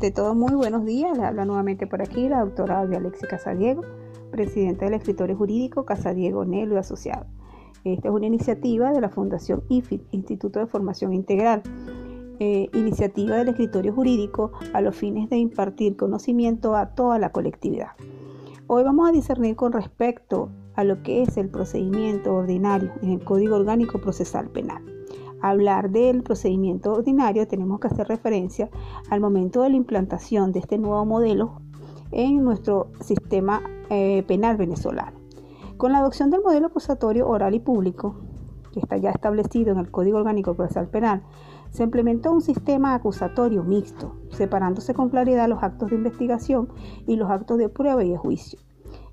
Ante todo, muy buenos días. Le habla nuevamente por aquí la doctora Alexia Casadiego, presidenta del escritorio jurídico Casadiego Nelo y Asociado. Esta es una iniciativa de la Fundación IFIT, Instituto de Formación Integral, eh, iniciativa del escritorio jurídico a los fines de impartir conocimiento a toda la colectividad. Hoy vamos a discernir con respecto a lo que es el procedimiento ordinario en el Código Orgánico Procesal Penal hablar del procedimiento ordinario, tenemos que hacer referencia al momento de la implantación de este nuevo modelo en nuestro sistema eh, penal venezolano. Con la adopción del modelo acusatorio oral y público, que está ya establecido en el Código Orgánico Procesal Penal, se implementó un sistema acusatorio mixto, separándose con claridad los actos de investigación y los actos de prueba y de juicio.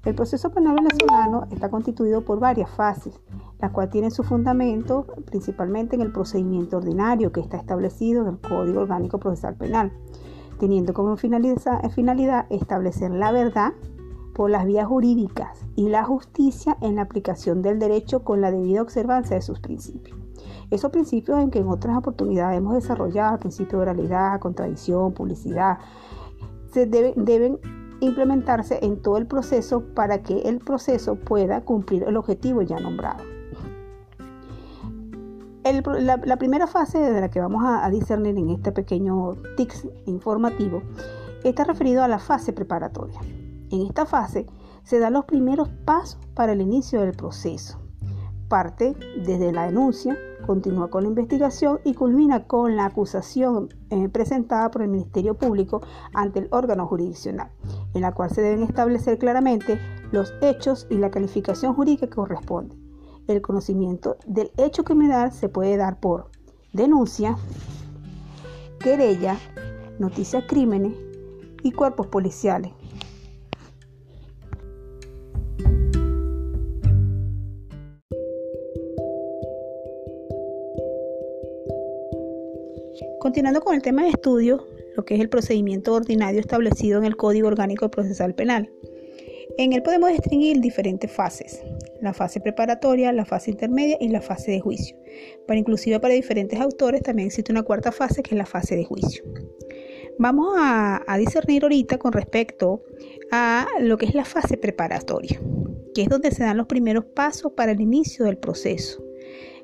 El proceso penal venezolano está constituido por varias fases, la cual tiene su fundamento principalmente en el procedimiento ordinario que está establecido en el Código Orgánico Procesal Penal, teniendo como finalidad establecer la verdad por las vías jurídicas y la justicia en la aplicación del derecho con la debida observancia de sus principios. Esos principios en que en otras oportunidades hemos desarrollado, el principio de oralidad, contradicción, publicidad, se deben implementarse en todo el proceso para que el proceso pueda cumplir el objetivo ya nombrado la, primera fase de la que vamos a, discernir en este pequeño tics informativo está referido a la fase preparatoria. En esta fase se dan los primeros pasos para el inicio del proceso. Parte desde la denuncia, continúa con la investigación y culmina con la acusación eh, presentada por el Ministerio Público ante el órgano jurisdiccional, en la cual se deben establecer claramente los hechos y la calificación jurídica que corresponde el conocimiento del hecho criminal se puede dar por denuncia, querella, noticias crímenes y cuerpos policiales. Con el tema de estudio, lo que es el procedimiento ordinario establecido en el Código Orgánico Procesal Penal. En él podemos distinguir diferentes fases, la fase preparatoria, la fase intermedia y la fase de juicio. Para inclusive para diferentes autores también existe una cuarta fase que es la fase de juicio. Vamos a, a discernir ahorita con respecto a lo que es la fase preparatoria, que es donde se dan los primeros pasos para el inicio del proceso.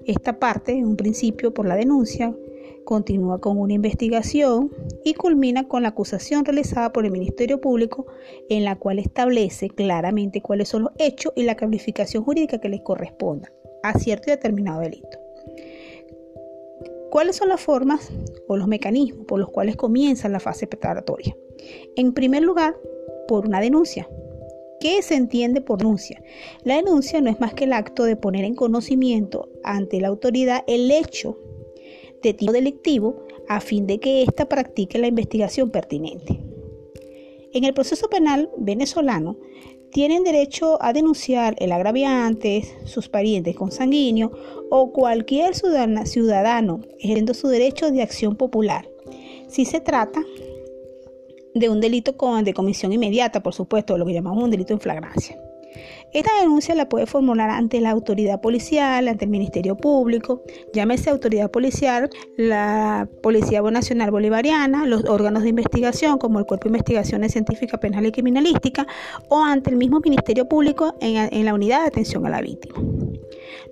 Esta parte, en un principio por la denuncia, continúa con una investigación y culmina con la acusación realizada por el Ministerio Público en la cual establece claramente cuáles son los hechos y la calificación jurídica que les corresponda a cierto y determinado delito. ¿Cuáles son las formas o los mecanismos por los cuales comienza la fase preparatoria? En primer lugar, por una denuncia. ¿Qué se entiende por denuncia? La denuncia no es más que el acto de poner en conocimiento ante la autoridad el hecho de tipo delictivo a fin de que ésta practique la investigación pertinente. En el proceso penal venezolano, tienen derecho a denunciar el agraviante, sus parientes consanguíneos o cualquier ciudadano ejerciendo su derecho de acción popular. Si se trata de un delito de comisión inmediata, por supuesto, lo que llamamos un delito en flagrancia. Esta denuncia la puede formular ante la autoridad policial, ante el Ministerio Público, llámese autoridad policial, la Policía Nacional Bolivariana, los órganos de investigación como el Cuerpo de Investigaciones Científicas Penal y Criminalística o ante el mismo Ministerio Público en, la unidad de atención a la víctima.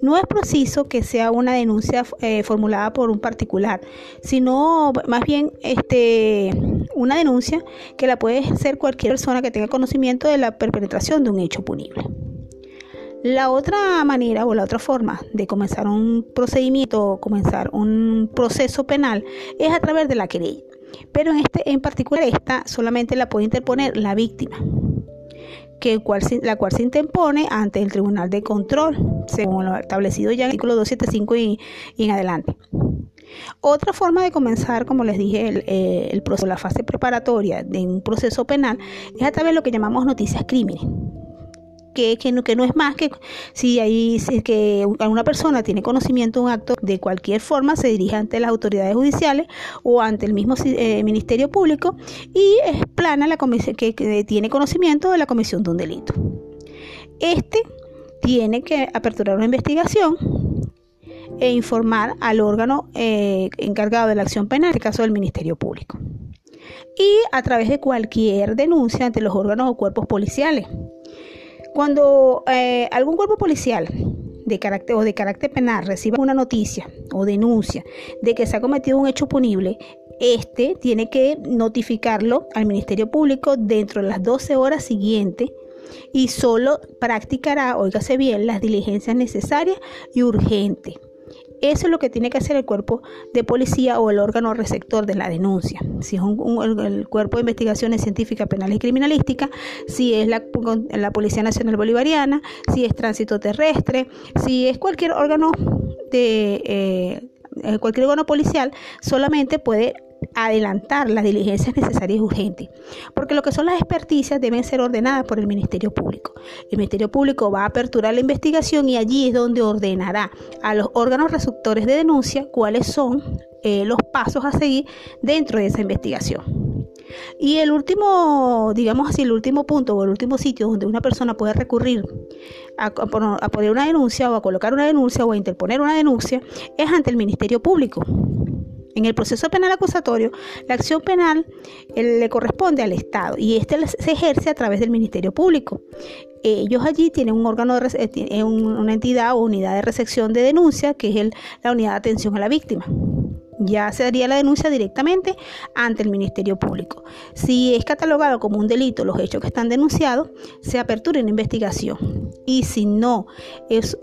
No es preciso que sea una denuncia eh, formulada por un particular, sino más bien este, una denuncia que la puede hacer cualquier persona que tenga conocimiento de la perpetración de un hecho punible. La otra manera o la otra forma de comenzar un procedimiento o comenzar un proceso penal es a través de la querella. Pero en este en particular esta solamente la puede interponer la víctima, que la cual se interpone ante el Tribunal de Control, según lo establecido ya en el artículo 275 y, en adelante. Otra forma de comenzar, como les dije, eh, el proceso, la fase preparatoria de un proceso penal es a través de lo que llamamos noticias crímenes que, no es más que si hay que alguna persona tiene conocimiento de un acto de cualquier forma se dirige ante las autoridades judiciales o ante el mismo eh, Ministerio Público y explana la comisión que, tiene conocimiento de la comisión de un delito. Este tiene que aperturar una investigación e informar al órgano eh, encargado de la acción penal, en este caso del Ministerio Público. y a través de cualquier denuncia ante los órganos o cuerpos policiales. Cuando eh, algún cuerpo policial de carácter o de carácter penal reciba una noticia o denuncia de que se ha cometido un hecho punible, este tiene que notificarlo al Ministerio Público dentro de las 12 horas siguientes y solo practicará, oígase bien, las diligencias necesarias y urgentes. Eso es lo que tiene que hacer el cuerpo de policía o el órgano receptor de la denuncia. Si es el cuerpo de investigaciones científicas, penales y criminalísticas, si es la, Policía Nacional Bolivariana, si es tránsito terrestre, si es cualquier órgano de eh, cualquier órgano policial, solamente puede adelantar las diligencias necesarias y urgentes, porque lo que son las experticias deben ser ordenadas por el Ministerio Público. El Ministerio Público va a aperturar la investigación y allí es donde ordenará a los órganos receptores de denuncia cuáles son eh, los pasos a seguir dentro de esa investigación. Y el último, digamos así, el último punto o el último sitio donde una persona puede recurrir a, a poner una denuncia o a colocar una denuncia o a interponer una denuncia es ante el Ministerio Público. En el proceso penal acusatorio, la acción penal le corresponde al Estado y este se ejerce a través del Ministerio Público. Ellos allí tienen un órgano, de, eh, una entidad o unidad de recepción de denuncia, que es la unidad de atención a la víctima ya se daría la denuncia directamente ante el Ministerio Público. Si es catalogado como un delito los hechos que están denunciados, se apertura una investigación. Y si no, es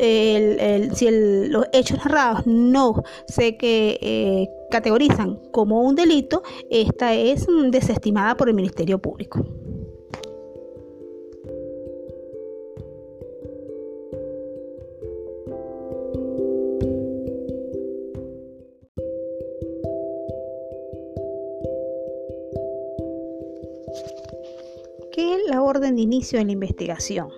si los hechos narrados no se que, eh, categorizan como un delito, esta es desestimada por el Ministerio Público. ¿Qué es la orden de inicio de la investigación?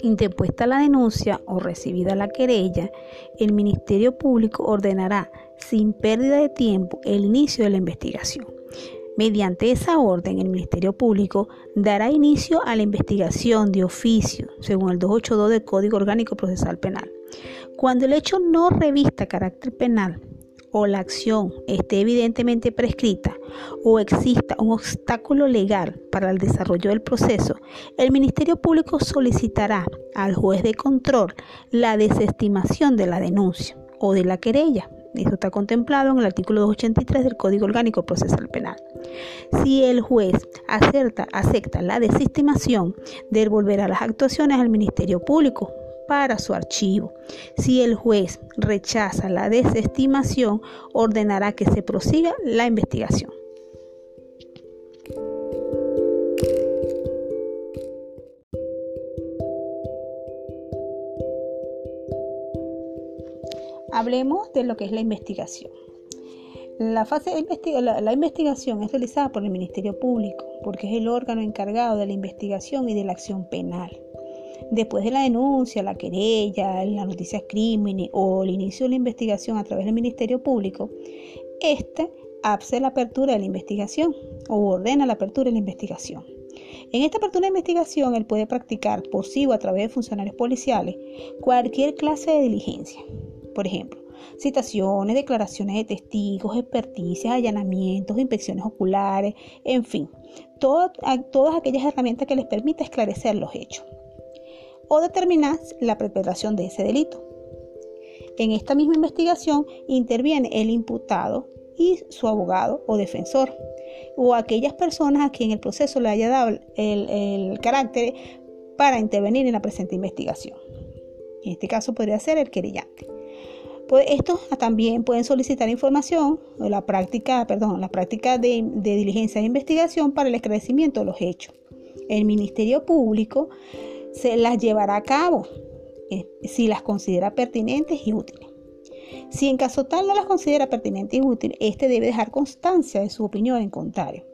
Interpuesta la denuncia o recibida la querella, el Ministerio Público ordenará sin pérdida de tiempo el inicio de la investigación. Mediante esa orden, el Ministerio Público dará inicio a la investigación de oficio, según el 282 del Código Orgánico Procesal Penal. Cuando el hecho no revista carácter penal, o la acción esté evidentemente prescrita o exista un obstáculo legal para el desarrollo del proceso, el Ministerio Público solicitará al juez de control la desestimación de la denuncia o de la querella. Esto está contemplado en el artículo 283 del Código Orgánico Procesal Penal. Si el juez acepta, acepta la desestimación, devolverá las actuaciones al Ministerio Público para su archivo. Si el juez rechaza la desestimación, ordenará que se prosiga la investigación. Hablemos de lo que es la investigación. La fase de la, investigación es realizada por el Ministerio Público porque es el órgano encargado de la investigación y de la acción penal. Después de la denuncia, la querella, la noticia crímenes o el inicio de la investigación a través del Ministerio Público, este hace la apertura de la investigación o ordena la apertura de la investigación. En esta apertura de investigación, él puede practicar por sí o a través de funcionarios policiales cualquier clase de diligencia. Por ejemplo, citaciones, declaraciones de testigos, experticias, allanamientos, inspecciones oculares, en fin, todas aquellas herramientas que les permita esclarecer los hechos o determinar la perpetración de ese delito. En esta misma investigación interviene el imputado y su abogado o defensor, o aquellas personas a quien el proceso le haya dado el, carácter para intervenir en la presente investigación. En este caso podría ser el querellante. Pues estos también pueden solicitar información o la práctica, perdón, la práctica de, diligencia de investigación para el esclarecimiento de los hechos. El Ministerio Público se las llevará a cabo eh, si las considera pertinentes y útiles. Si en caso tal no las considera pertinentes y útiles, este debe dejar constancia de su opinión en contrario.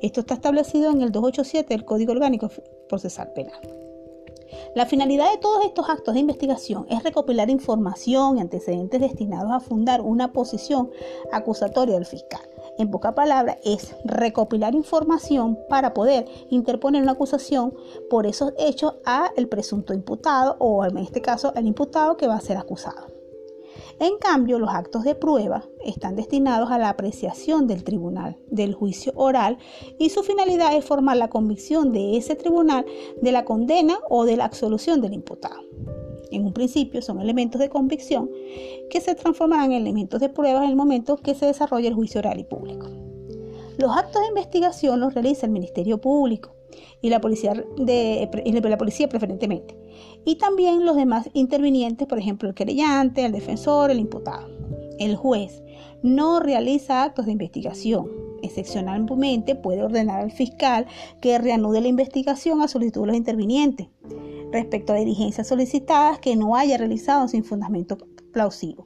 Esto está establecido en el 287 del Código Orgánico Procesal Penal. La finalidad de todos estos actos de investigación es recopilar información y antecedentes destinados a fundar una posición acusatoria del fiscal en poca palabra, es recopilar información para poder interponer una acusación por esos hechos a el presunto imputado o en este caso al imputado que va a ser acusado. En cambio, los actos de prueba están destinados a la apreciación del tribunal del juicio oral y su finalidad es formar la convicción de ese tribunal de la condena o de la absolución del imputado. En un principio son elementos de convicción que se transformarán en elementos de prueba en el momento que se desarrolle el juicio oral y público. Los actos de investigación los realiza el Ministerio Público y la policía, de, la policía preferentemente. Y también los demás intervinientes, por ejemplo, el querellante, el defensor, el imputado. El juez no realiza actos de investigación. Excepcionalmente puede ordenar al fiscal que reanude la investigación a solicitud de los intervinientes respecto a diligencias solicitadas que no haya realizado sin fundamento plausible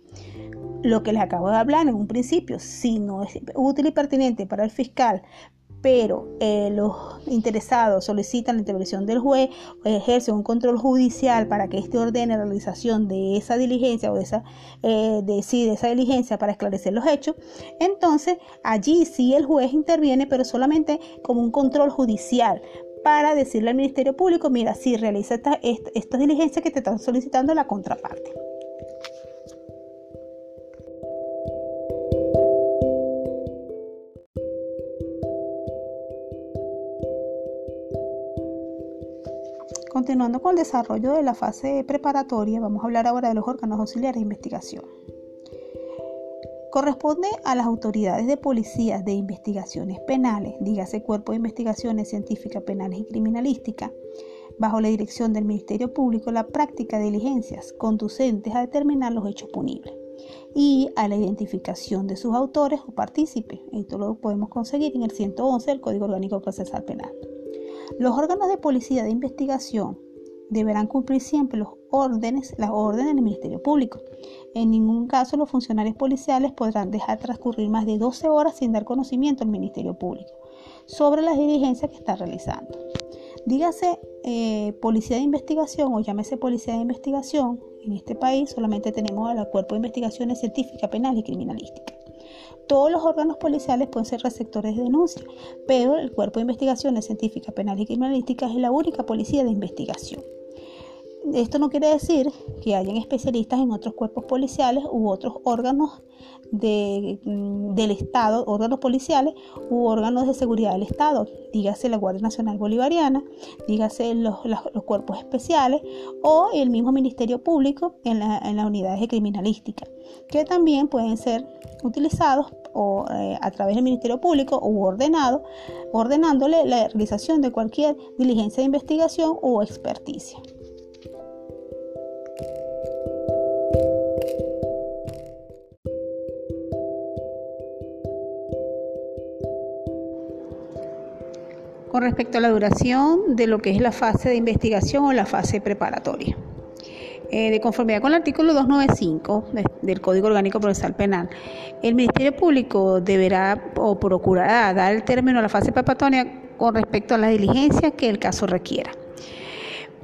lo que les acabo de hablar en un principio, si no es útil y pertinente para el fiscal, pero eh, los interesados solicitan la intervención del juez o ejercen un control judicial para que éste ordene la realización de esa diligencia o de esa, eh, de, esa diligencia para esclarecer los hechos, entonces allí sí el juez interviene, pero solamente como un control judicial para decirle al Ministerio Público, mira, si realiza esta, esta, esta diligencia que te están solicitando la contraparte. Continuando con el desarrollo de la fase preparatoria, vamos a hablar ahora de los órganos auxiliares de investigación. Corresponde a las autoridades de policías de investigaciones penales, dígase Cuerpo de Investigaciones Científicas Penales y Criminalísticas, bajo la dirección del Ministerio Público, la práctica de diligencias conducentes a determinar los hechos punibles y a la identificación de sus autores o partícipes. Esto lo podemos conseguir en el 111 del Código Orgánico Procesal Penal. Los órganos de policía de investigación deberán cumplir siempre los órdenes, las órdenes del Ministerio Público. En ningún caso los funcionarios policiales podrán dejar transcurrir más de 12 horas sin dar conocimiento al Ministerio Público sobre las diligencias que está realizando. Dígase eh, policía de investigación o llámese policía de investigación, en este país solamente tenemos al Cuerpo de Investigaciones Científicas, Penales y Criminalísticas. Todos los órganos policiales pueden ser receptores de denuncias, pero el Cuerpo de Investigaciones Científicas, Penales y Criminalísticas es la única policía de investigación. Esto no quiere decir que hayan especialistas en otros cuerpos policiales u otros órganos mm, del Estado, órganos policiales u órganos de seguridad del Estado, dígase la Guardia Nacional Bolivariana, dígase los, cuerpos especiales o el mismo Ministerio Público en, las unidades de criminalística, que también pueden ser utilizados o, eh, a través del Ministerio Público u ordenado, ordenándole la realización de cualquier diligencia de investigación o experticia. Respecto a la duración de lo que es la fase de investigación o la fase preparatoria. Eh, de conformidad con el artículo 295 del Código Orgánico Procesal Penal, el Ministerio Público deberá o procurará dar el término a la fase preparatoria con respecto a la diligencia que el caso requiera.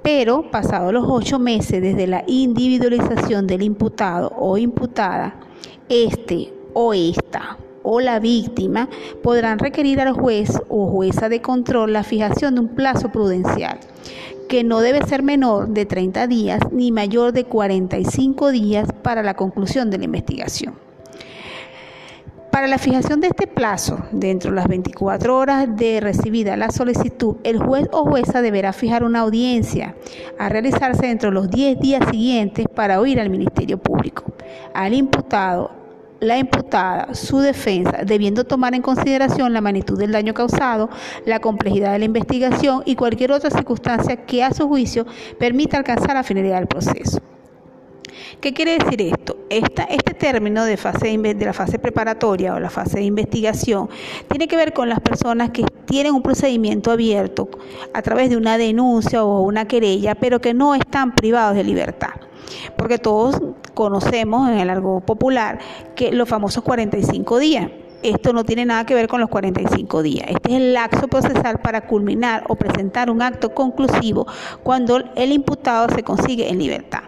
Pero, pasados los ocho meses desde la individualización del imputado o imputada, este o esta o la víctima podrán requerir al juez o jueza de control la fijación de un plazo prudencial que no debe ser menor de 30 días ni mayor de 45 días para la conclusión de la investigación. Para la fijación de este plazo, dentro de las 24 horas de recibida la solicitud, el juez o jueza deberá fijar una audiencia a realizarse dentro de los 10 días siguientes para oír al Ministerio Público, al imputado, la imputada, su defensa, debiendo tomar en consideración la magnitud del daño causado, la complejidad de la investigación y cualquier otra circunstancia que a su juicio permita alcanzar la finalidad del proceso. ¿Qué quiere decir esto? este término de, fase de la fase preparatoria o la fase de investigación tiene que ver con las personas que tienen un procedimiento abierto a través de una denuncia o una querella, pero que no están privados de libertad porque todos conocemos en el algo popular que los famosos 45 días. Esto no tiene nada que ver con los 45 días. Este es el laxo procesal para culminar o presentar un acto conclusivo cuando el imputado se consigue en libertad.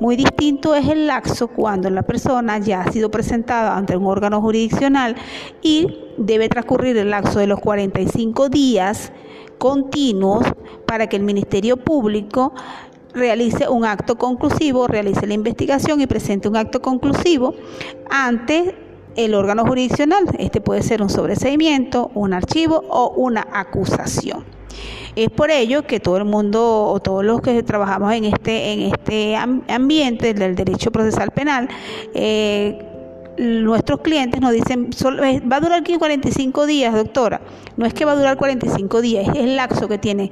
Muy distinto es el laxo cuando la persona ya ha sido presentada ante un órgano jurisdiccional y debe transcurrir el laxo de los 45 días continuos para que el Ministerio Público realice un acto conclusivo, realice la investigación y presente un acto conclusivo ante el órgano jurisdiccional. Este puede ser un sobreseimiento, un archivo o una acusación. Es por ello que todo el mundo o todos los que trabajamos en este, en este ambiente del derecho procesal penal, eh, nuestros clientes nos dicen, va a durar 45 días, doctora. No es que va a durar 45 días, es el lapso que tiene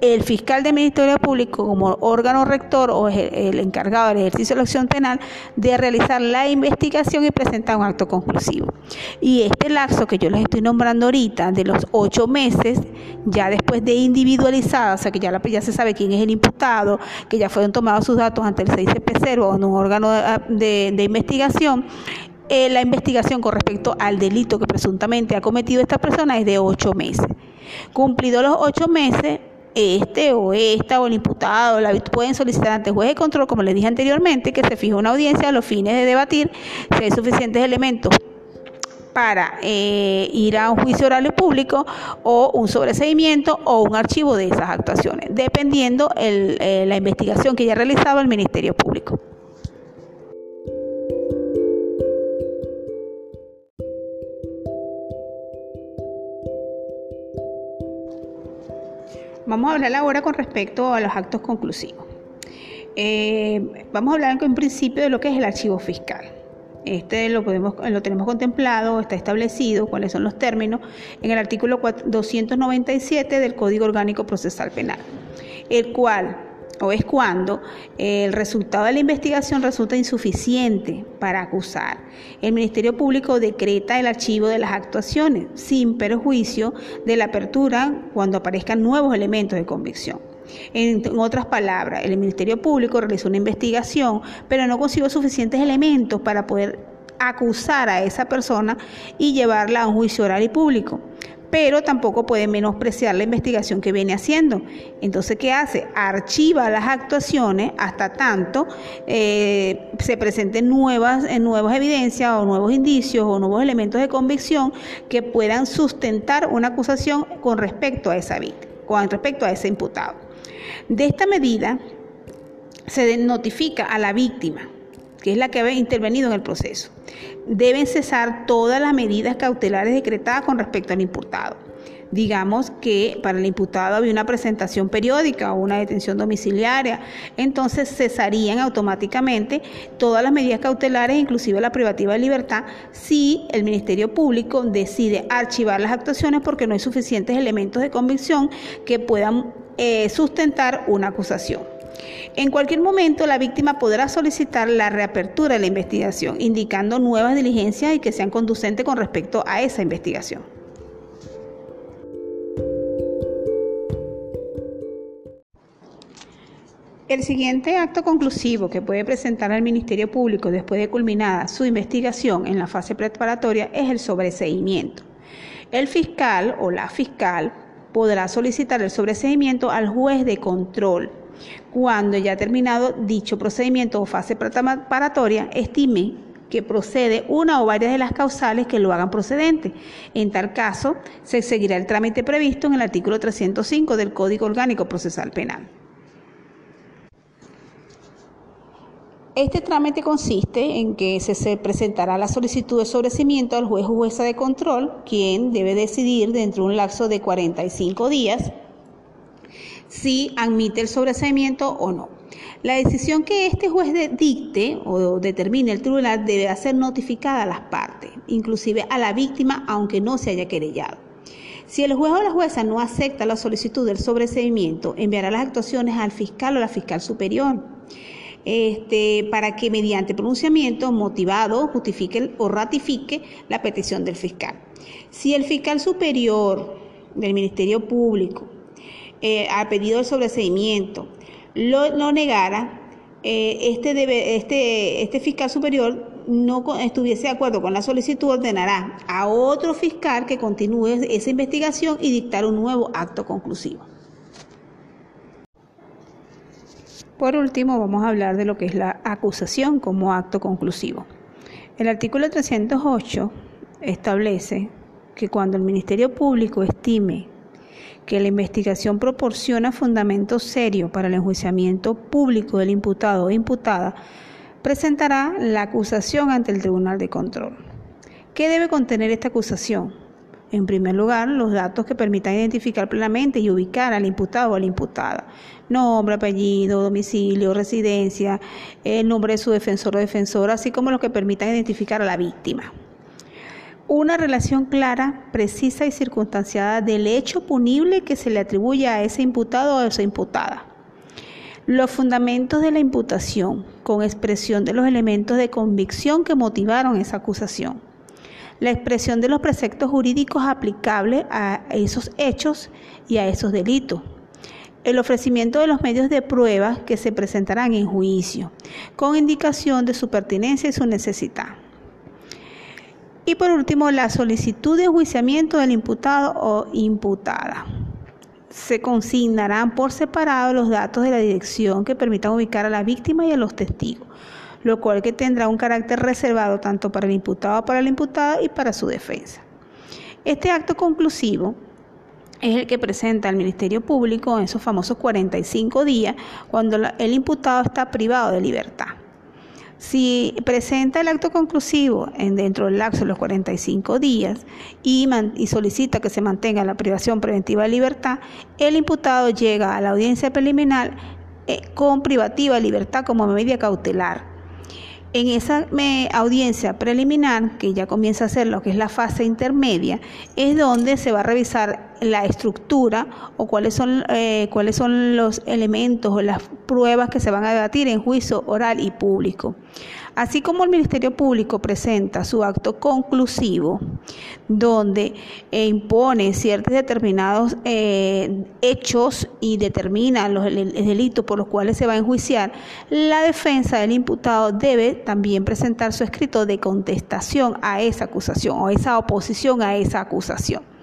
el fiscal del Ministerio Público como órgano rector o el, encargado del ejercicio de la acción penal de realizar la investigación y presentar un acto conclusivo. Y este lapso que yo les estoy nombrando ahorita, de los ocho meses, ya después de individualizada, o sea que ya, se sabe quién es el imputado, que ya fueron tomados sus datos ante el 6CP0 o en un órgano de, investigación, eh, la investigación con respecto al delito que presuntamente ha cometido esta persona es de ocho meses. Cumplidos los ocho meses, este o esta o el imputado la, pueden solicitar ante juez de control, como les dije anteriormente, que se fije una audiencia a los fines de debatir si hay suficientes elementos para eh, ir a un juicio oral y público o un sobreseimiento o un archivo de esas actuaciones, dependiendo el, eh, la investigación que haya realizado el Ministerio Público. Vamos a hablar ahora con respecto a los actos conclusivos. Eh, vamos a hablar en principio de lo que es el archivo fiscal. Este lo, lo tenemos contemplado, está establecido cuáles son los términos en el artículo 297 del Código Orgánico Procesal Penal, el cual o es cuando el resultado de la investigación resulta insuficiente para acusar. El Ministerio Público decreta el archivo de las actuaciones sin perjuicio de la apertura cuando aparezcan nuevos elementos de convicción. En, otras palabras, el Ministerio Público realizó una investigación, pero no consiguió suficientes elementos para poder acusar a esa persona y llevarla a un juicio oral y público pero tampoco puede menospreciar la investigación que viene haciendo. Entonces, ¿qué hace? Archiva las actuaciones hasta tanto eh, se presenten nuevas, eh, nuevas evidencias o nuevos indicios o nuevos elementos de convicción que puedan sustentar una acusación con respecto a esa víctima, con respecto a ese imputado. De esta medida se notifica a la víctima que es la que ha intervenido en el proceso. Deben cesar todas las medidas cautelares decretadas con respecto al imputado. Digamos que para el imputado había una presentación periódica o una detención domiciliaria, entonces cesarían automáticamente todas las medidas cautelares, inclusive la privativa de libertad, si el Ministerio Público decide archivar las actuaciones porque no hay suficientes elementos de convicción que puedan eh, sustentar una acusación. En cualquier momento, la víctima podrá solicitar la reapertura de la investigación, indicando nuevas diligencias y que sean conducentes con respecto a esa investigación. El siguiente acto conclusivo que puede presentar al Ministerio Público después de culminada su investigación en la fase preparatoria es el sobreseimiento. El fiscal o la fiscal podrá solicitar el sobreseimiento al juez de control cuando ya ha terminado dicho procedimiento o fase preparatoria, estime que procede una o varias de las causales que lo hagan procedente. En tal caso, se seguirá el trámite previsto en el artículo 305 del Código Orgánico Procesal Penal. Este trámite consiste en que se presentará la solicitud de sobrecimiento al juez o jueza de control, quien debe decidir dentro de un lapso de 45 días si admite el sobreseimiento o no. La decisión que este juez dicte o determine el tribunal debe ser notificada a las partes, inclusive a la víctima, aunque no se haya querellado. Si el juez o la jueza no acepta la solicitud del sobreseimiento, enviará las actuaciones al fiscal o la fiscal superior. Este, para que mediante pronunciamiento motivado justifique o ratifique la petición del fiscal. Si el fiscal superior del Ministerio Público eh, pedido de sobreseimiento lo, negara, eh, este, debe, este, este fiscal superior no estuviese de acuerdo con la solicitud, ordenará a otro fiscal que continúe esa investigación y dictar un nuevo acto conclusivo. Por último, vamos a hablar de lo que es la acusación como acto conclusivo. El artículo 308 establece que cuando el Ministerio Público estime que la investigación proporciona fundamentos serios para el enjuiciamiento público del imputado o imputada, presentará la acusación ante el Tribunal de Control. ¿Qué debe contener esta acusación? En primer lugar, los datos que permitan identificar plenamente y ubicar al imputado o a la imputada. Nombre, apellido, domicilio, residencia, el nombre de su defensor o defensora, así como los que permitan identificar a la víctima. Una relación clara, precisa y circunstanciada del hecho punible que se le atribuye a ese imputado o a esa imputada. Los fundamentos de la imputación, con expresión de los elementos de convicción que motivaron esa acusación la expresión de los preceptos jurídicos aplicables a esos hechos y a esos delitos, el ofrecimiento de los medios de prueba que se presentarán en juicio, con indicación de su pertinencia y su necesidad. Y por último, la solicitud de enjuiciamiento del imputado o imputada. Se consignarán por separado los datos de la dirección que permitan ubicar a la víctima y a los testigos lo cual que tendrá un carácter reservado tanto para el imputado, para la imputada y para su defensa. Este acto conclusivo es el que presenta el Ministerio Público en esos famosos 45 días cuando el imputado está privado de libertad. Si presenta el acto conclusivo en dentro del lapso de los 45 días y, y, solicita que se mantenga la privación preventiva de libertad, el imputado llega a la audiencia preliminar eh, con privativa de libertad como medida cautelar. En esa audiencia preliminar, que ya comienza a ser lo que es la fase intermedia, es donde se va a revisar la estructura o cuáles son, eh, cuáles son los elementos o las pruebas que se van a debatir en juicio oral y público. Así como el Ministerio Público presenta su acto conclusivo, donde eh, impone ciertos determinados eh, hechos y determina los delitos por los cuales se va a enjuiciar, la defensa del imputado debe también presentar su escrito de contestación a esa acusación o esa oposición a esa acusación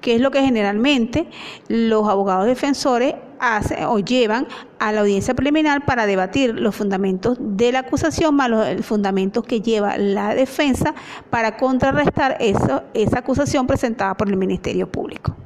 que es lo que generalmente los abogados defensores hacen o llevan a la audiencia preliminar para debatir los fundamentos de la acusación más los fundamentos que lleva la defensa para contrarrestar esa acusación presentada por el Ministerio Público.